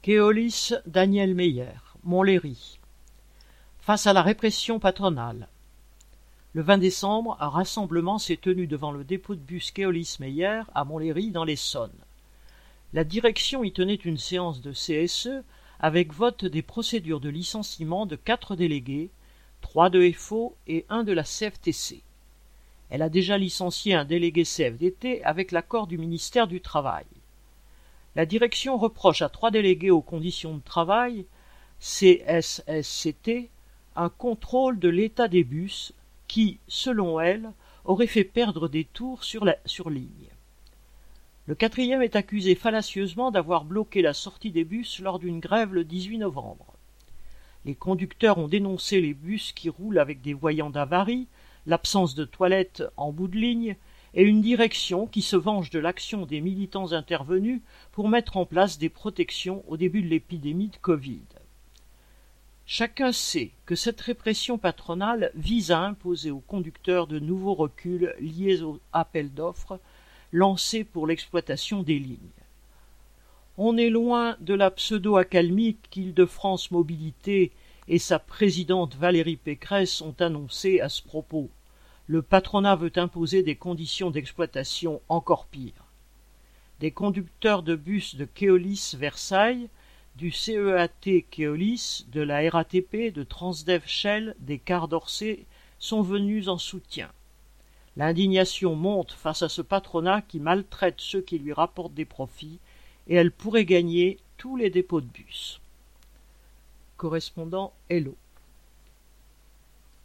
Keolis Daniel Meyer, Montlhéry. Face à la répression patronale. Le 20 décembre, un rassemblement s'est tenu devant le dépôt de bus Keolis Meyer à Montlhéry dans l'Essonne. La direction y tenait une séance de CSE avec vote des procédures de licenciement de quatre délégués, trois de FO et un de la CFTC. Elle a déjà licencié un délégué CFDT avec l'accord du ministère du Travail. La direction reproche à trois délégués aux conditions de travail, CSSCT, un contrôle de l'état des bus qui, selon elle, aurait fait perdre des tours sur, ligne. Le quatrième est accusé fallacieusement d'avoir bloqué la sortie des bus lors d'une grève le 18 novembre. Les conducteurs ont dénoncé les bus qui roulent avec des voyants d'avarie, l'absence de toilettes en bout de ligne et une direction qui se venge de l'action des militants intervenus pour mettre en place des protections au début de l'épidémie de Covid. Chacun sait que cette répression patronale vise à imposer aux conducteurs de nouveaux reculs liés aux appels d'offres lancés pour l'exploitation des lignes. On est loin de la pseudo-accalmie qu'Île-de-France Mobilité et sa présidente Valérie Pécresse ont annoncé à ce propos le patronat veut imposer des conditions d'exploitation encore pires. Des conducteurs de bus de Keolis Versailles, du CEAT Keolis, de la RATP, de Transdev Shell, des cars d'Orsay sont venus en soutien. L'indignation monte face à ce patronat qui maltraite ceux qui lui rapportent des profits, et elle pourrait gagner tous les dépôts de bus. Correspondant Hello.